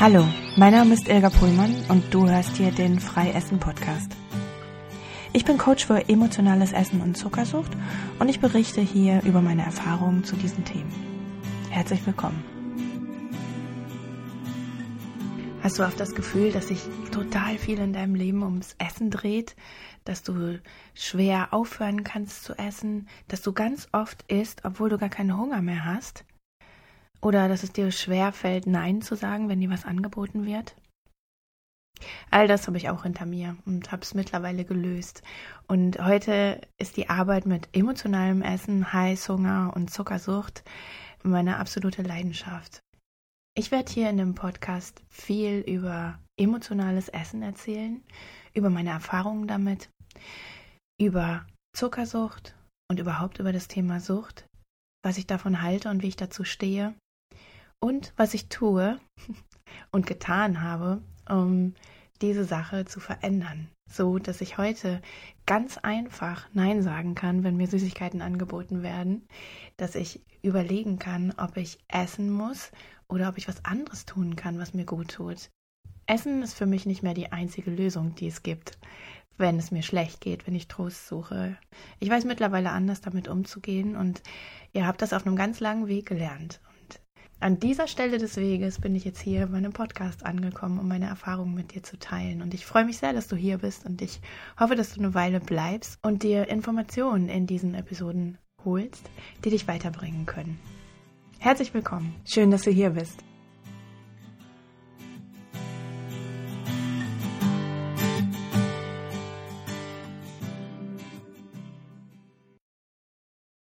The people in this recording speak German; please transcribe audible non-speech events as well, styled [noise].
Hallo, mein Name ist Ilga Pullmann und du hörst hier den Freiessen Podcast. Ich bin Coach für emotionales Essen und Zuckersucht und ich berichte hier über meine Erfahrungen zu diesen Themen. Herzlich willkommen. Hast du oft das Gefühl, dass sich total viel in deinem Leben ums Essen dreht, dass du schwer aufhören kannst zu essen, dass du ganz oft isst, obwohl du gar keinen Hunger mehr hast? Oder dass es dir schwer fällt, Nein zu sagen, wenn dir was angeboten wird? All das habe ich auch hinter mir und habe es mittlerweile gelöst. Und heute ist die Arbeit mit emotionalem Essen, Heißhunger und Zuckersucht meine absolute Leidenschaft. Ich werde hier in dem Podcast viel über emotionales Essen erzählen, über meine Erfahrungen damit, über Zuckersucht und überhaupt über das Thema Sucht, was ich davon halte und wie ich dazu stehe und was ich tue [laughs] und getan habe, um diese Sache zu verändern, so dass ich heute ganz einfach Nein sagen kann, wenn mir Süßigkeiten angeboten werden, dass ich überlegen kann, ob ich essen muss oder ob ich was anderes tun kann, was mir gut tut. Essen ist für mich nicht mehr die einzige Lösung, die es gibt, wenn es mir schlecht geht, wenn ich Trost suche. Ich weiß mittlerweile anders damit umzugehen und ihr habt das auf einem ganz langen Weg gelernt. An dieser Stelle des Weges bin ich jetzt hier in meinem Podcast angekommen, um meine Erfahrungen mit dir zu teilen. Und ich freue mich sehr, dass du hier bist und ich hoffe, dass du eine Weile bleibst und dir Informationen in diesen Episoden holst, die dich weiterbringen können. Herzlich willkommen. Schön, dass du hier bist.